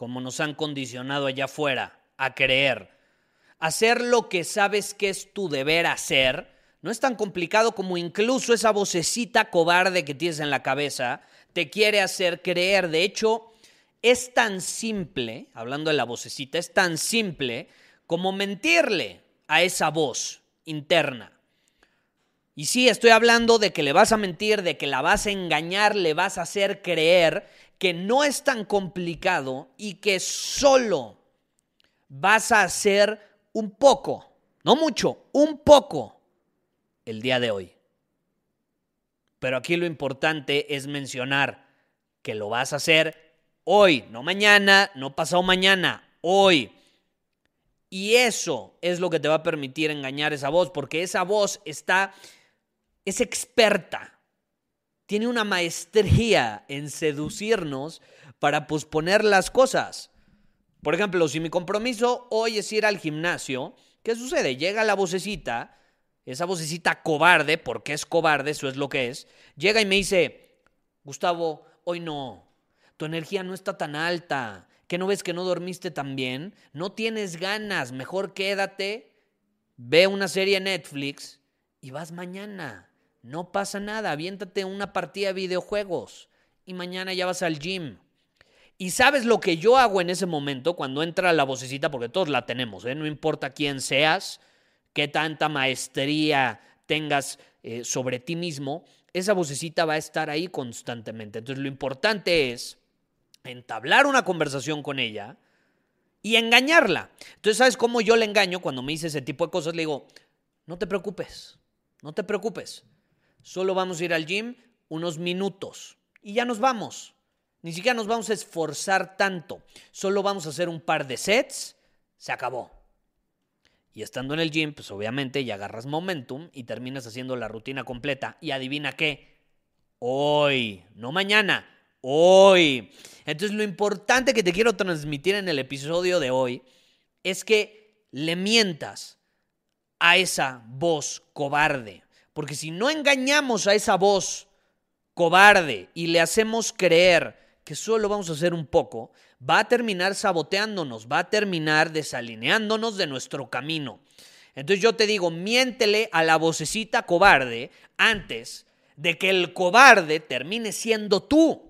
como nos han condicionado allá afuera a creer. Hacer lo que sabes que es tu deber hacer no es tan complicado como incluso esa vocecita cobarde que tienes en la cabeza te quiere hacer creer. De hecho, es tan simple, hablando de la vocecita, es tan simple como mentirle a esa voz interna. Y sí, estoy hablando de que le vas a mentir, de que la vas a engañar, le vas a hacer creer que no es tan complicado y que solo vas a hacer un poco, no mucho, un poco el día de hoy. Pero aquí lo importante es mencionar que lo vas a hacer hoy, no mañana, no pasado mañana, hoy. Y eso es lo que te va a permitir engañar esa voz, porque esa voz está, es experta, tiene una maestría en seducirnos para posponer las cosas. Por ejemplo, si mi compromiso hoy es ir al gimnasio, ¿qué sucede? Llega la vocecita esa vocecita cobarde, porque es cobarde, eso es lo que es, llega y me dice, Gustavo, hoy no, tu energía no está tan alta, ¿que no ves que no dormiste tan bien? No tienes ganas, mejor quédate, ve una serie en Netflix y vas mañana. No pasa nada, aviéntate una partida de videojuegos y mañana ya vas al gym. Y sabes lo que yo hago en ese momento cuando entra la vocecita, porque todos la tenemos, ¿eh? no importa quién seas, qué tanta maestría tengas eh, sobre ti mismo, esa vocecita va a estar ahí constantemente. Entonces lo importante es entablar una conversación con ella y engañarla. Entonces, ¿sabes cómo yo le engaño cuando me dice ese tipo de cosas? Le digo, no te preocupes, no te preocupes. Solo vamos a ir al gym unos minutos y ya nos vamos. Ni siquiera nos vamos a esforzar tanto. Solo vamos a hacer un par de sets. Se acabó. Y estando en el gym, pues obviamente ya agarras momentum y terminas haciendo la rutina completa. Y adivina qué, hoy, no mañana, hoy. Entonces lo importante que te quiero transmitir en el episodio de hoy es que le mientas a esa voz cobarde. Porque si no engañamos a esa voz cobarde y le hacemos creer que solo vamos a hacer un poco, va a terminar saboteándonos, va a terminar desalineándonos de nuestro camino. Entonces yo te digo, miéntele a la vocecita cobarde antes de que el cobarde termine siendo tú.